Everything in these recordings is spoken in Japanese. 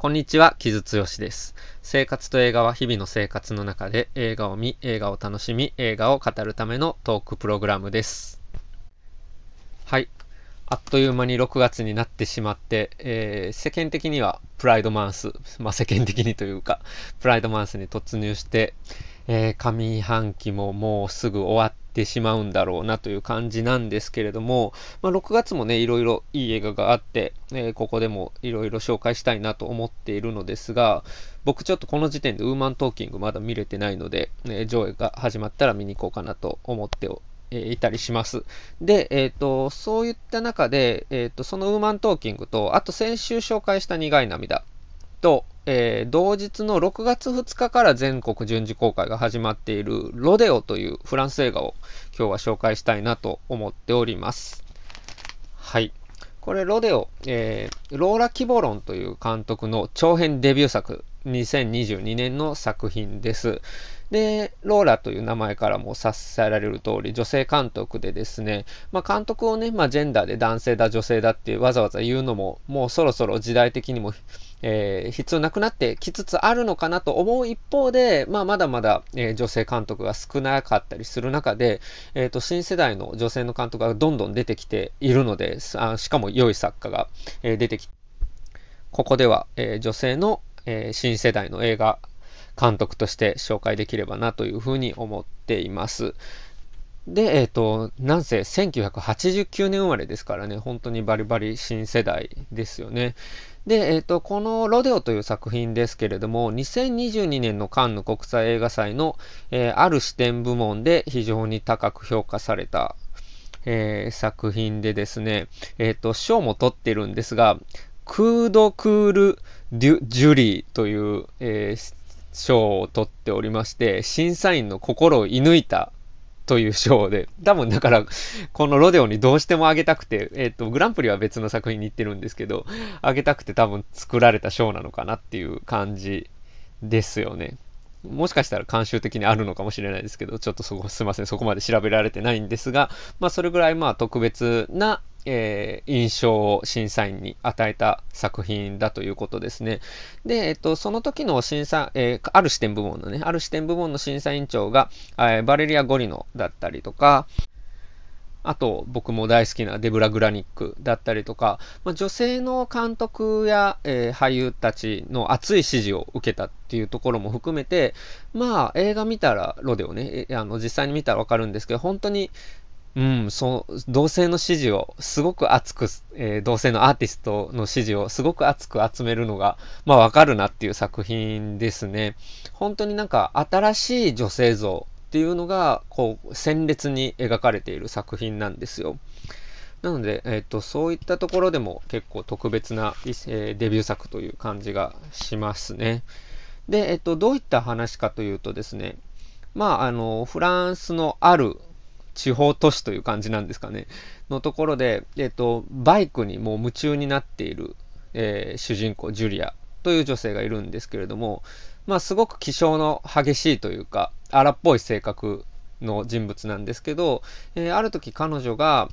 こんにちは、木津剛です。生活と映画は日々の生活の中で映画を見、映画を楽しみ、映画を語るためのトークプログラムです。はい。あっという間に6月になってしまって、えー、世間的にはプライドマンス、まあ世間的にというか、プライドマンスに突入して、えー、上半期ももうすぐ終わってしまうんだろうなという感じなんですけれども、まあ、6月もね、いろいろいい映画があって、えー、ここでもいろいろ紹介したいなと思っているのですが、僕ちょっとこの時点でウーマントーキングまだ見れてないので、えー、上映が始まったら見に行こうかなと思っていたりします。で、えっ、ー、と、そういった中で、えっ、と、そのウーマントーキングと、あと先週紹介した苦い涙と、えー、同日の6月2日から全国順次公開が始まっているロデオというフランス映画を今日は紹介したいなと思っております。はい。これ、ロデオ、えー、ローラ・キボロンという監督の長編デビュー作、2022年の作品です。で、ローラという名前からも察せられる通り、女性監督でですね、まあ、監督をね、まあ、ジェンダーで男性だ、女性だってわざわざ言うのも、もうそろそろ時代的にも、えー、必要なくなってきつつあるのかなと思う一方で、まあ、まだまだ、えー、女性監督が少なかったりする中で、えーと、新世代の女性の監督がどんどん出てきているので、あしかも良い作家が、えー、出てきて、ここでは、え女性の、え新世代の映画監督として紹介できればなというふうに思っています。で、えっ、ー、と、なんせ1989年生まれですからね、本当にバリバリ新世代ですよね。で、えっ、ー、と、このロデオという作品ですけれども、2022年のカンヌ国際映画祭の、えー、ある視点部門で非常に高く評価された、えー、作品でですね、えっ、と、賞も取ってるんですが、クードクール・ジュリーという、えー、賞を取っておりまして、審査員の心を射抜いたという賞で、多分だから、このロデオにどうしてもあげたくて、えっ、ー、と、グランプリは別の作品に行ってるんですけど、あげたくて多分作られた賞なのかなっていう感じですよね。もしかしたら慣習的にあるのかもしれないですけど、ちょっとそこ、すいません、そこまで調べられてないんですが、まあ、それぐらいまあ特別な、えー、印象を審査員に与えた作品だということですね。で、えっと、その時の審査、えー、ある視点部門のね、ある視点部門の審査委員長が、えー、バレリア・ゴリノだったりとか、あと、僕も大好きなデブラ・グラニックだったりとか、まあ、女性の監督や、えー、俳優たちの熱い支持を受けたっていうところも含めて、まあ、映画見たら、ロデオね、あの実際に見たらわかるんですけど、本当に、うん、そう、同性の支持をすごく熱く、えー、同性のアーティストの支持をすごく熱く集めるのが、まあわかるなっていう作品ですね。本当になんか新しい女性像っていうのが、こう、鮮烈に描かれている作品なんですよ。なので、えっ、ー、と、そういったところでも結構特別な、えー、デビュー作という感じがしますね。で、えっ、と、どういった話かというとですね、まあ、あの、フランスのある地方都市という感じなんですかね、のところで、えっ、と、バイクにもう夢中になっている、え主人公、ジュリアという女性がいるんですけれども、まあ、すごく気性の激しいというか、荒っぽい性格の人物なんですけど、えー、ある時彼女が、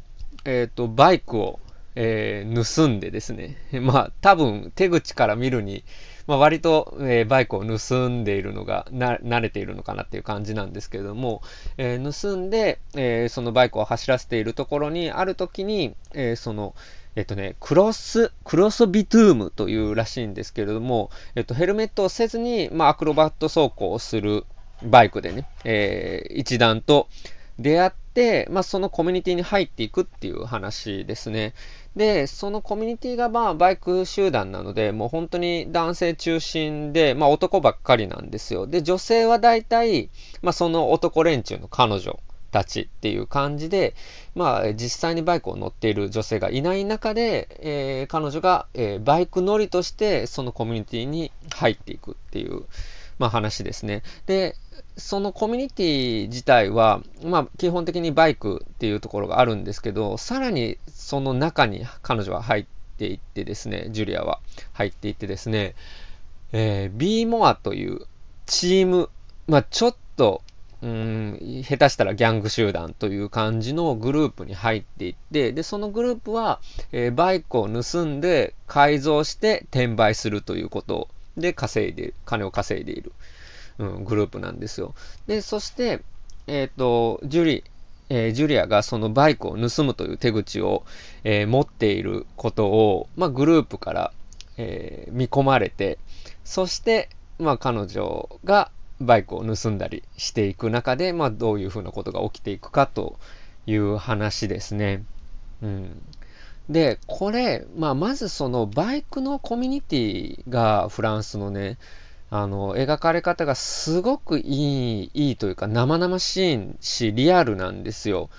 えっ、ー、と、バイクを、えー、盗んでですね、まあ、多分手口から見るに、まあ、割と、えー、バイクを盗んでいるのが慣れているのかなっていう感じなんですけれども、えー、盗んで、え、そのバイクを走らせているところに、ある時に、えその、えっとね、クロス、クロスビトゥームというらしいんですけれども、えっと、ヘルメットをせずに、まあ、アクロバット走行をするバイクでね、えー、一段と出会って、まあ、そのコミュニティに入っていくっていう話ですね。で、そのコミュニティがまあバイク集団なので、もう本当に男性中心で、まあ男ばっかりなんですよ。で、女性は大体、まあその男連中の彼女たちっていう感じで、まあ、実際にバイクを乗っている女性がいない中で、えー、彼女が、えー、バイク乗りとしてそのコミュニティに入っていくっていう、まあ、話ですね。で、そのコミュニティ自体は、まあ、基本的にバイクっていうところがあるんですけど、さらにその中に彼女は入っていってですね、ジュリアは入っていってですね、えー、B モアというチーム、まあ、ちょっとうん、下手したらギャング集団という感じのグループに入っていって、で、そのグループは、えー、バイクを盗んで改造して転売するということで稼いで、金を稼いでいる、うん、グループなんですよ。で、そして、えっ、ー、と、ジュリ、えー、ジュリアがそのバイクを盗むという手口を、えー、持っていることを、まあ、グループから、えー、見込まれて、そして、まあ、彼女がバイクを盗んだりしていく中で、まあ、どういうふうなことが起きていくかという話ですね。うん。で、これ、まあ、まずそのバイクのコミュニティがフランスのね、あの、描かれ方がすごくいい、いいというか生々しいし、リアルなんですよ。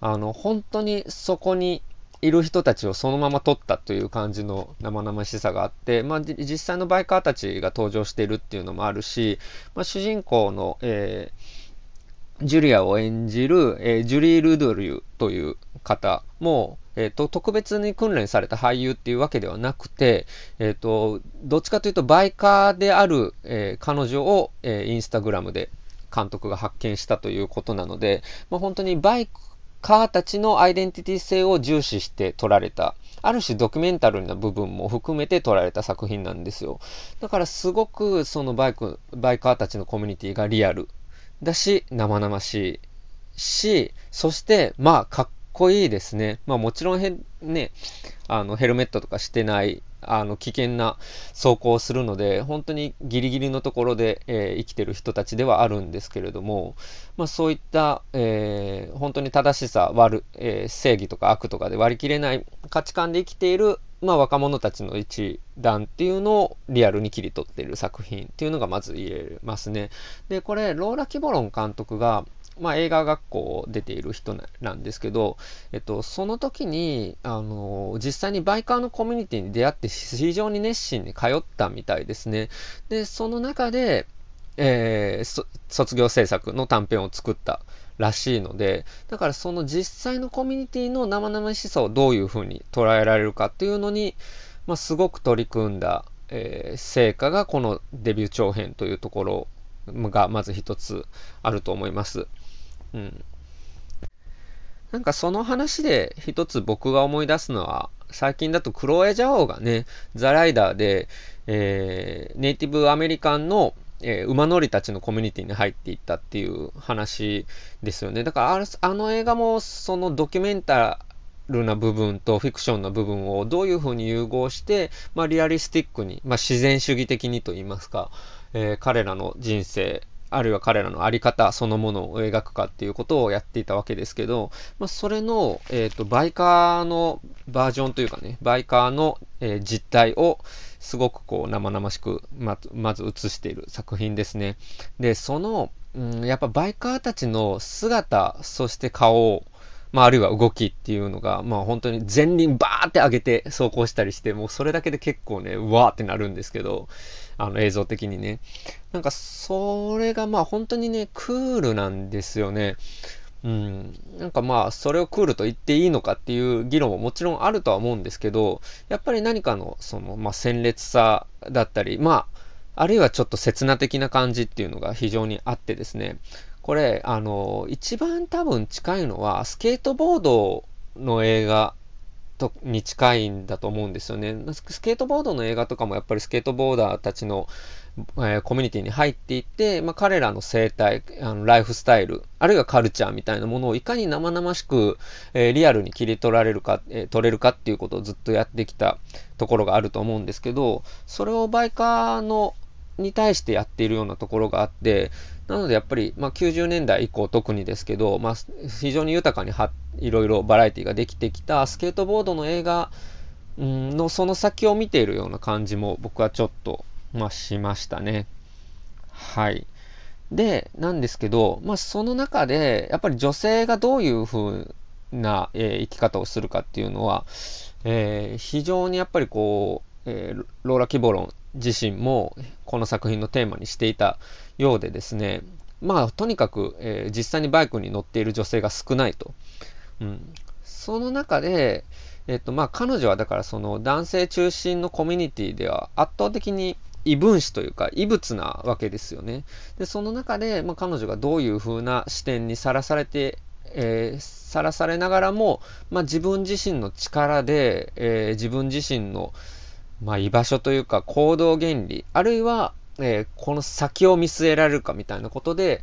あの、本当にそこにいる人たちをそのまま撮ったという感じの生々しさがあって、まあ、実際のバイカーたちが登場しているっていうのもあるし、まあ、主人公の、えー、ジュリアを演じる、えー、ジュリー・ルドリュという方も、えっ、ー、と、特別に訓練された俳優っていうわけではなくて、えっ、と、どっちかというとバイカーである、え彼女を、えインスタグラムで監督が発見したということなので、まあ、本当にバイカーたちのアイデンティティ性を重視して撮られた、ある種ドキュメンタルな部分も含めて撮られた作品なんですよ。だからすごくそのバイク、バイカーたちのコミュニティがリアルだし、生々しいし、そしてまあかっこいいですね。まあもちろんへ、ね、あのヘルメットとかしてないあの危険な走行をするので、本当にギリギリのところで、えー、生きてる人たちではあるんですけれども、まあ、そういった、えー、本当に正しさ、悪、えー、正義とか悪とかで割り切れない価値観で生きている、まあ、若者たちの一団っていうのをリアルに切り取っている作品っていうのがまず言えますね。で、これ、ローラ・キボロン監督が、まあ、映画学校を出ている人なんですけど、えっと、その時に、あの、実際にバイカーのコミュニティに出会って非常に熱心に通ったみたいですね。で、その中で、えー、卒業制作の短編を作ったらしいので、だからその実際のコミュニティの生々しさをどういうふうに捉えられるかっていうのに、まあ、すごく取り組んだ、えー、成果がこのデビュー長編というところがまず一つあると思います。うん。なんかその話で一つ僕が思い出すのは、最近だとクロエ・ジャオがね、ザ・ライダーで、えー、ネイティブアメリカンの、えー、馬乗りたちのコミュニティに入っていったっていう話ですよね。だからあの映画もそのドキュメンタルな部分とフィクションな部分をどういうふうに融合して、まあ、リアリスティックに、まあ、自然主義的にと言いますか、えー、彼らの人生、あるいは彼らの在り方そのものを描くかっていうことをやっていたわけですけど、まあ、それの、えっ、ー、と、バイカーのバージョンというかね、バイカーの、えー、実態をすごくこう生々しくままず映している作品ですね。で、その、うん、やっぱバイカーたちの姿、そして顔、まあ、あるいは動きっていうのが、まあ、本当に前輪バーって上げて走行したりして、もうそれだけで結構ね、うわーってなるんですけど、あの映像的にね。なんかそれがまあ本当にね、クールなんですよね。うん。なんかまあ、それをクールと言っていいのかっていう議論ももちろんあるとは思うんですけど、やっぱり何かの、その、まあ、鮮烈さだったり、まあ、あるいはちょっと刹那的な感じっていうのが非常にあってですね、これ、あの、一番多分近いのは、スケートボードの映画とに近いんだと思うんですよね。スケートボードの映画とかもやっぱりスケートボーダーたちの、えー、コミュニティに入っていって、まあ、彼らの生態、あのライフスタイル、あるいはカルチャーみたいなものをいかに生々しく、えー、リアルに切り取られるか、えー、取れるかっていうことをずっとやってきたところがあると思うんですけど、それをバイカーのに対してやっているようなところがあって、なのでやっぱり、まあ、90年代以降特にですけど、まあ、非常に豊かにいろいろバラエティができてきたスケートボードの映画のその先を見ているような感じも僕はちょっと、まあ、しましたね。はい。で、なんですけど、まあ、その中で、やっぱり女性がどういう風な、えー、生き方をするかっていうのは、えー、非常にやっぱりこう、えー、ローラ・キボロン自身もこの作品のテーマにしていたようでですね、まあ、とにかく、えー、実際にバイクに乗っている女性が少ないと。うん、その中で、えっ、と、まあ、彼女はだからその男性中心のコミュニティでは圧倒的に、異分子というか異物なわけですよね。で、その中で、まあ、彼女がどういう風な視点にさらされて、えー、されながらも、まあ、自分自身の力で、えー、自分自身の、まあ、居場所というか行動原理、あるいは、えー、この先を見据えられるかみたいなことで、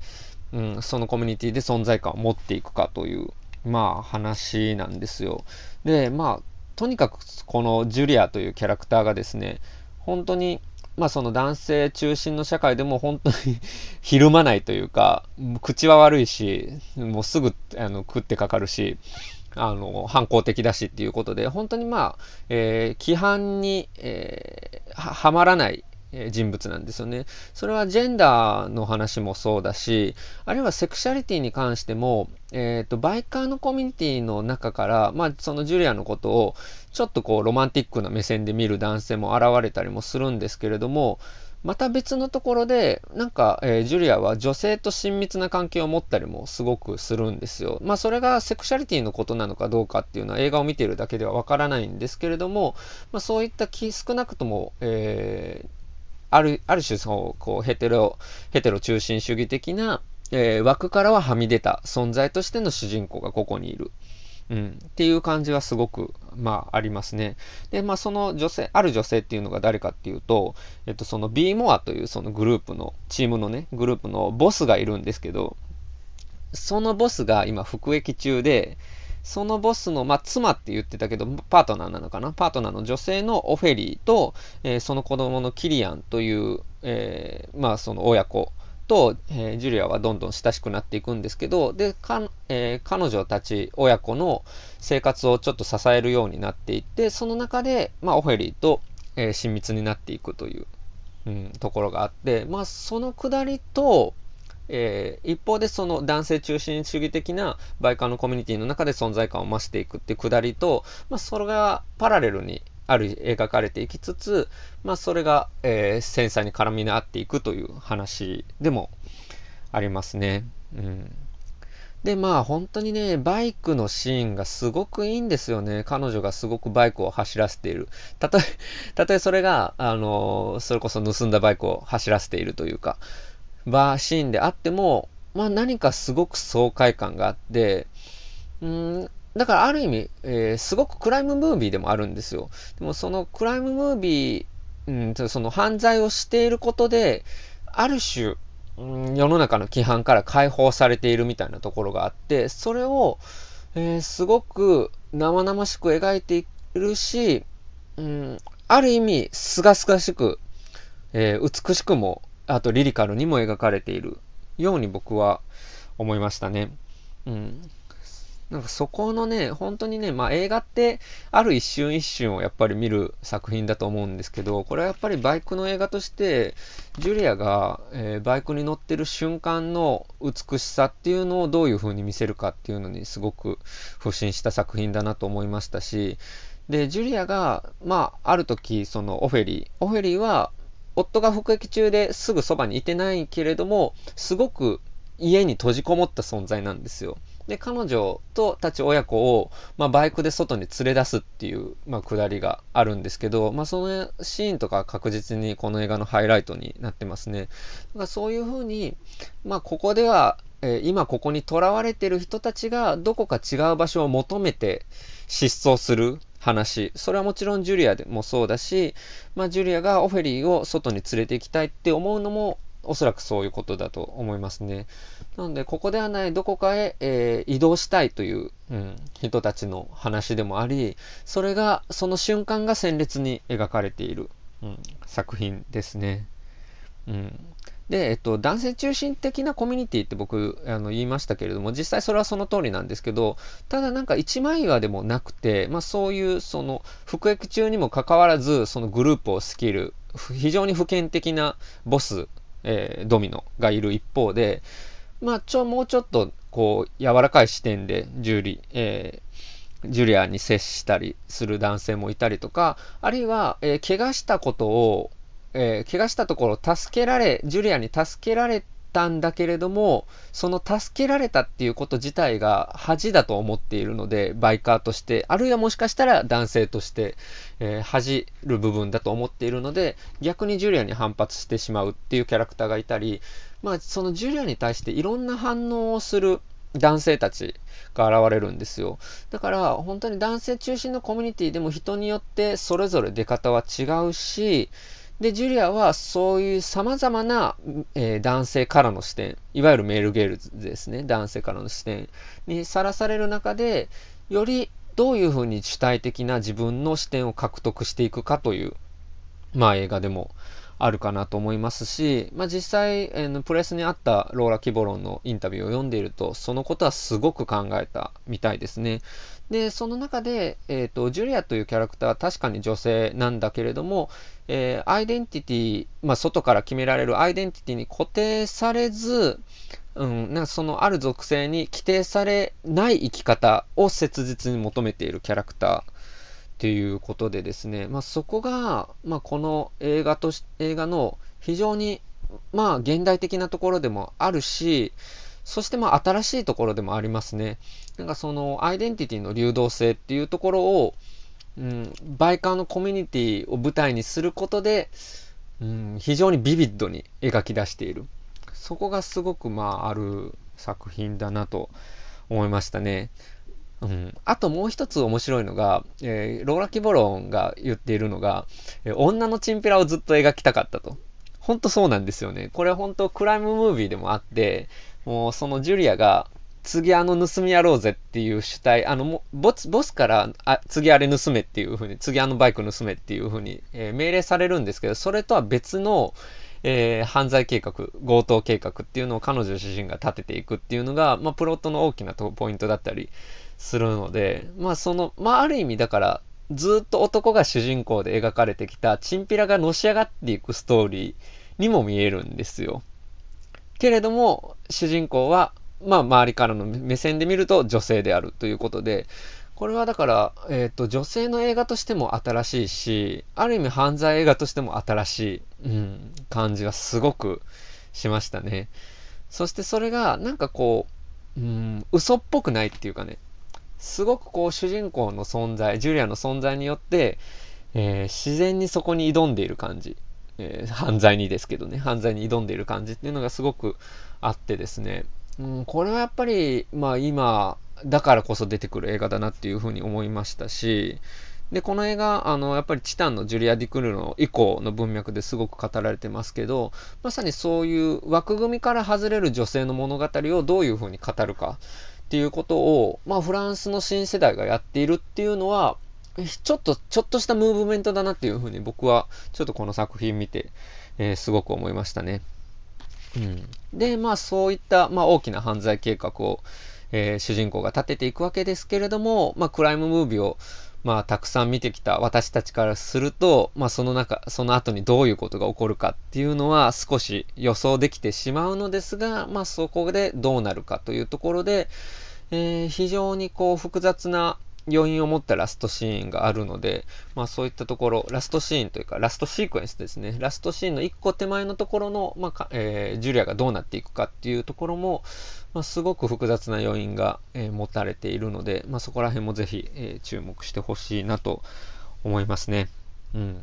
うん、そのコミュニティで存在感を持っていくかという、まあ、話なんですよ。で、まあ、とにかくこのジュリアというキャラクターがですね、本当に、まあその男性中心の社会でも本当に ひるまないというか、口は悪いし、もうすぐあの食ってかかるし、あの、反抗的だしっていうことで、本当にまあ、えー、規範に、えー、はまらない人物なんですよね。それはジェンダーの話もそうだし、あるいはセクシャリティに関しても、えっ、ー、と、バイカーのコミュニティの中から、まあ、そのジュリアのことを、ちょっとこう、ロマンティックな目線で見る男性も現れたりもするんですけれども、また別のところで、なんか、えー、ジュリアは女性と親密な関係を持ったりもすごくするんですよ。まあ、それがセクシャリティのことなのかどうかっていうのは映画を見てるだけではわからないんですけれども、まあ、そういった気、少なくとも、えーある、ある種その、こう、ヘテロ、ヘテロ中心主義的な、えー、枠からははみ出た存在としての主人公がここにいる。うん、っていう感じはすごく、まあ、ありますね。で、まあ、その女性、ある女性っていうのが誰かっていうと、えっと、その B モアというそのグループの、チームのね、グループのボスがいるんですけど、そのボスが今服役中で、そのボスの、まあ、妻って言ってたけど、パートナーなのかな？パートナーの女性のオフェリーと、えー、その子供のキリアンという、えー、まあ、その親子と、えー、ジュリアはどんどん親しくなっていくんですけど、で、かえ彼女たち親子の生活をちょっと支えるようになっていって、その中で、まあ、オフェリーと、え親密になっていくという、うん、ところがあって、まあ、そのくだりと、えー、一方でその男性中心主義的なバイカーのコミュニティの中で存在感を増していくっていうくだりと、まあ、それがパラレルにある描かれていきつつ、まあ、それが、えー、繊細に絡み合っていくという話でもありますね。うん。で、まあ本当にね、バイクのシーンがすごくいいんですよね。彼女がすごくバイクを走らせている。たとえ、たとえそれが、あの、それこそ盗んだバイクを走らせているというか、バーシーンであっても、まあ何かすごく爽快感があって、うん、だからある意味、えー、すごくクライムムービーでもあるんですよ。でもそのクライムムービー、うん、その犯罪をしていることで、ある種、うん、世の中の規範から解放されているみたいなところがあって、それを、えー、すごく生々しく描いているし、うん、ある意味、すがすがしく、えー、美しくもあとリリカルにも描かれているように僕は思いましたね。うん。なんかそこのね、本当にね、まあ映画ってある一瞬一瞬をやっぱり見る作品だと思うんですけど、これはやっぱりバイクの映画として、ジュリアが、えー、バイクに乗ってる瞬間の美しさっていうのをどういう風に見せるかっていうのにすごく不審した作品だなと思いましたし、で、ジュリアが、まあ、ある時、そのオフェリー、オフェリーは、夫が服役中ですぐそばにいてないけれども、すごく家に閉じこもった存在なんですよ。で、彼女とたち親子を、まあ、バイクで外に連れ出すっていう、まあ、くだりがあるんですけど、まあ、そのシーンとか確実にこの映画のハイライトになってますね。だからそういうふうに、まあ、ここでは、えー、今ここに囚われてる人たちがどこか違う場所を求めて失踪する話。それはもちろんジュリアでもそうだし、まあ、ジュリアがオフェリーを外に連れて行きたいって思うのも、おそらくそういうことだと思いますね。なので、ここではないどこかへ、えー、移動したいという、うん、人たちの話でもあり、それが、その瞬間が鮮烈に描かれている、うん、作品ですね。うん、で、えっと、男性中心的なコミュニティって僕あの言いましたけれども、実際それはその通りなんですけど、ただなんか一枚岩でもなくて、まあそういうその服役中にもかかわらず、そのグループをスキル、非常に普遍的なボス、えー、ドミノがいる一方で、まあちょ、もうちょっとこう柔らかい視点でジュリ、えー、ジュリアに接したりする男性もいたりとか、あるいは、えー、怪我したことをえー、怪我したところを助けられ、ジュリアに助けられてたんだけれども、その助けられたっていうこと自体が恥だと思っているので、バイカーとして、あるいはもしかしたら男性として、えー、恥る部分だと思っているので、逆にジュリアに反発してしまうっていうキャラクターがいたり、まあ、そのジュリアに対していろんな反応をする男性たちが現れるんですよ。だから本当に男性中心のコミュニティでも人によってそれぞれ出方は違うし、で、ジュリアはそういう様々な、えー、男性からの視点、いわゆるメールゲールズですね、男性からの視点にさらされる中で、よりどういうふうに主体的な自分の視点を獲得していくかという、まあ映画でもあるかなと思いますし、まあ、実際、えー、プレスにあったローラ・キボロンのインタビューを読んでいると、そのことはすごく考えたみたいですね。で、その中で、えっ、ー、と、ジュリアというキャラクターは確かに女性なんだけれども、えー、アイデンティティ、まあ、外から決められるアイデンティティに固定されず、うん、なんかそのある属性に規定されない生き方を切実に求めているキャラクターっていうことでですね、まあ、そこが、まあ、この映画とし、映画の非常に、まあ、現代的なところでもあるし、そしてまあ新しいところでもありますね。なんかそのアイデンティティの流動性っていうところを、うん、バイカーのコミュニティを舞台にすることで、うん、非常にビビッドに描き出している。そこがすごくまあある作品だなと思いましたね。うん、あともう一つ面白いのが、えー、ローラ・キボロンが言っているのが、えー、女のチンピラをずっと描きたかったと。ほんとそうなんですよね。これは本当クライムムービーでもあって、もうそのジュリアが、次あの盗みやろうぜっていう主体、あの、ボス、ボスから、あ、次あれ盗めっていうふうに、次あのバイク盗めっていうふうに、えー、命令されるんですけど、それとは別の、えー、犯罪計画、強盗計画っていうのを彼女自身が立てていくっていうのが、まあ、プロットの大きなポイントだったりするので、まあ、その、まあ、ある意味だから、ずっと男が主人公で描かれてきた、チンピラがのし上がっていくストーリーにも見えるんですよ。けれども、主人公は、まあ、周りからの目線で見ると女性であるということで、これはだから、えっ、ー、と、女性の映画としても新しいし、ある意味犯罪映画としても新しい、うん、感じはすごくしましたね。そしてそれが、なんかこう、うん、嘘っぽくないっていうかね、すごくこう、主人公の存在、ジュリアの存在によって、えー、自然にそこに挑んでいる感じ。えー、犯罪にですけどね、犯罪に挑んでいる感じっていうのがすごくあってですね、うん、これはやっぱり、まあ今、だからこそ出てくる映画だなっていうふうに思いましたし、で、この映画、あの、やっぱりチタンのジュリア・ディクルの以降の文脈ですごく語られてますけど、まさにそういう枠組みから外れる女性の物語をどういうふうに語るか。っていうことを、まあ、フランスの新世代がやっているっていうのは、ちょっと、ちょっとしたムーブメントだなっていうふうに僕は、ちょっとこの作品見て、えー、すごく思いましたね。うん。で、まあそういった、まあ大きな犯罪計画を、えー、主人公が立てていくわけですけれども、まあクライムムービーを、まあたくさん見てきた私たちからすると、まあその中、その後にどういうことが起こるかっていうのは少し予想できてしまうのですが、まあそこでどうなるかというところで、えー、非常にこう複雑な余韻を持ったラストシーンがあるので、まあそういったところ、ラストシーンというか、ラストシークエンスですね。ラストシーンの一個手前のところの、まあ、えー、ジュリアがどうなっていくかっていうところも、まあ、すごく複雑な余韻が、えー、持たれているので、まあそこら辺もぜひ、えー、注目してほしいなと思いますね。うん。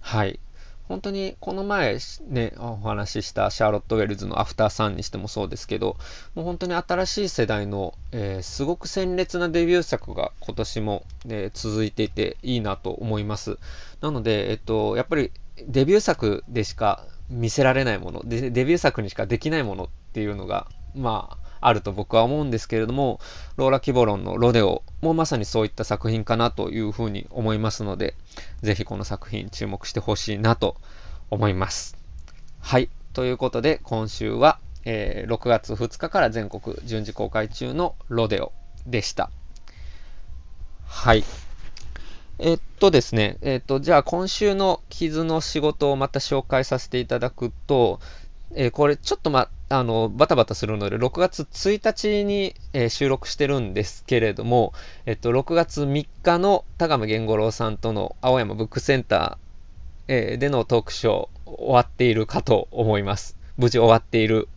はい。本当にこの前ね、お話ししたシャーロット・ウェルズのアフターサンにしてもそうですけど、もう本当に新しい世代の、えー、すごく鮮烈なデビュー作が今年も、ね、続いていていいなと思います。なので、えっと、やっぱりデビュー作でしか見せられないもので、デビュー作にしかできないものっていうのが、まあ、あると僕は思うんですけれども、ローラ・キボロンのロデオもまさにそういった作品かなというふうに思いますので、ぜひこの作品注目してほしいなと思います。はい。ということで、今週は、えー、6月2日から全国順次公開中のロデオでした。はい。えっとですね、えっと、じゃあ今週の傷の仕事をまた紹介させていただくと、えー、これちょっとま、あの、バタバタするので、6月1日に、えー、収録してるんですけれども、えっと、6月3日の田亀源五郎さんとの青山ブックセンター、えー、でのトークショー終わっているかと思います。無事終わっている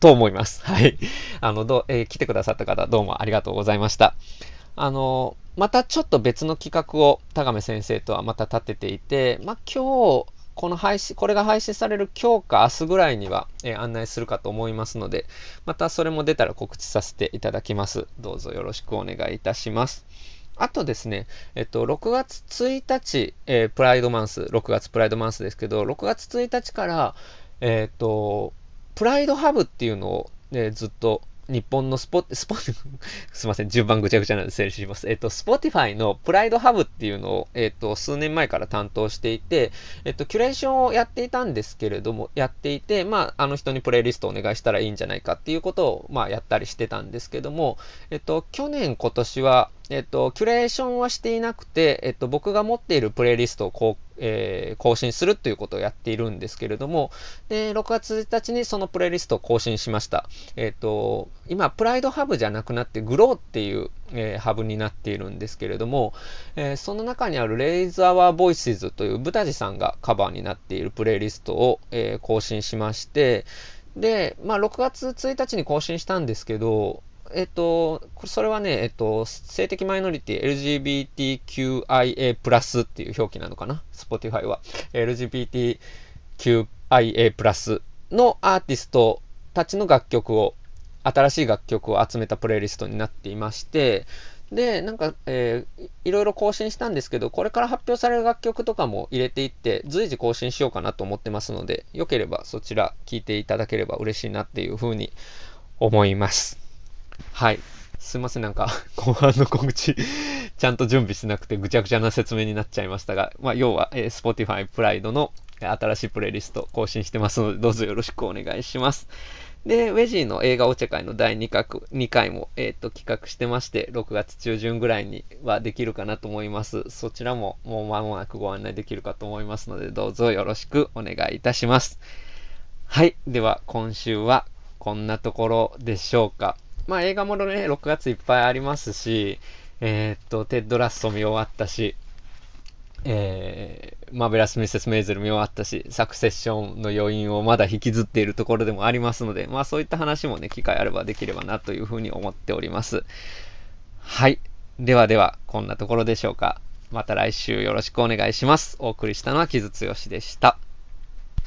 と思います。はい。あの、どえー、来てくださった方、どうもありがとうございました。あの、またちょっと別の企画を田亀先生とはまた立てていて、まあ、今日、この配信、これが配信される今日か明日ぐらいには、えー、案内するかと思いますので、またそれも出たら告知させていただきます。どうぞよろしくお願いいたします。あとですね、えっと、6月1日、えー、 Pride Month、6月 Pride Month ですけど、6月1日から、えっと、 Pride Hub っていうのを、ね、ずっと日本のスポ、スポ、すいません、順番ぐちゃぐちゃなんで整理します。えっと、 Spotify の Pride Hub っていうのを、えっと、数年前から担当していて、えっと、キュレーションをやっていたんですけれども、やっていて、まあ、あの人にプレイリストをお願いしたらいいんじゃないかっていうことを、まあ、やったりしてたんですけども、えっと、去年、今年は、えっと、キュレーションはしていなくて、えっと、僕が持っているプレイリストをこう、えー、更新するということをやっているんですけれども、で6月1日にそのプレイリストを更新しました。えっ、と、今、プライドハブじゃなくなって、グローっていう、えー、ハブになっているんですけれども、えー、その中にあるレイズ・アワー・ボイスズというブタジさんがカバーになっているプレイリストを、え更新しまして、で、まあ、6月1日に更新したんですけど、えっと、それはね、えっと、性的マイノリティ LGBTQIA+, っていう表記なのかな ?Spotify は。LGBTQIA+, のアーティストたちの楽曲を、新しい楽曲を集めたプレイリストになっていまして、で、なんか、えー、いろいろ更新したんですけど、これから発表される楽曲とかも入れていって、随時更新しようかなと思ってますので、よければそちら聞いていただければ嬉しいなっていうふうに思います。はい。すいません、なんか、後半の告知ちゃんと準備しなくてぐちゃぐちゃな説明になっちゃいましたが、まあ、要は、えー、Spotify プライドの新しいプレイリスト更新してますので、どうぞよろしくお願いします。で、ウェジーの映画お茶会の第2回 ,2 回も、えーと、企画してまして、6月中旬ぐらいにはできるかなと思います。そちらももう間もなくご案内できるかと思いますので、どうぞよろしくお願いいたします。はい。では、今週はこんなところでしょうか。まあ映画ものね、6月いっぱいありますし、えー、っと、テッドラスト見終わったし、えー、マーベラス・ミセス・メイゼル見終わったし、サクセッションの余韻をまだ引きずっているところでもありますので、まあそういった話もね、機会あればできればなというふうに思っております。はい。ではでは、こんなところでしょうか。また来週よろしくお願いします。お送りしたのは木津剛でした。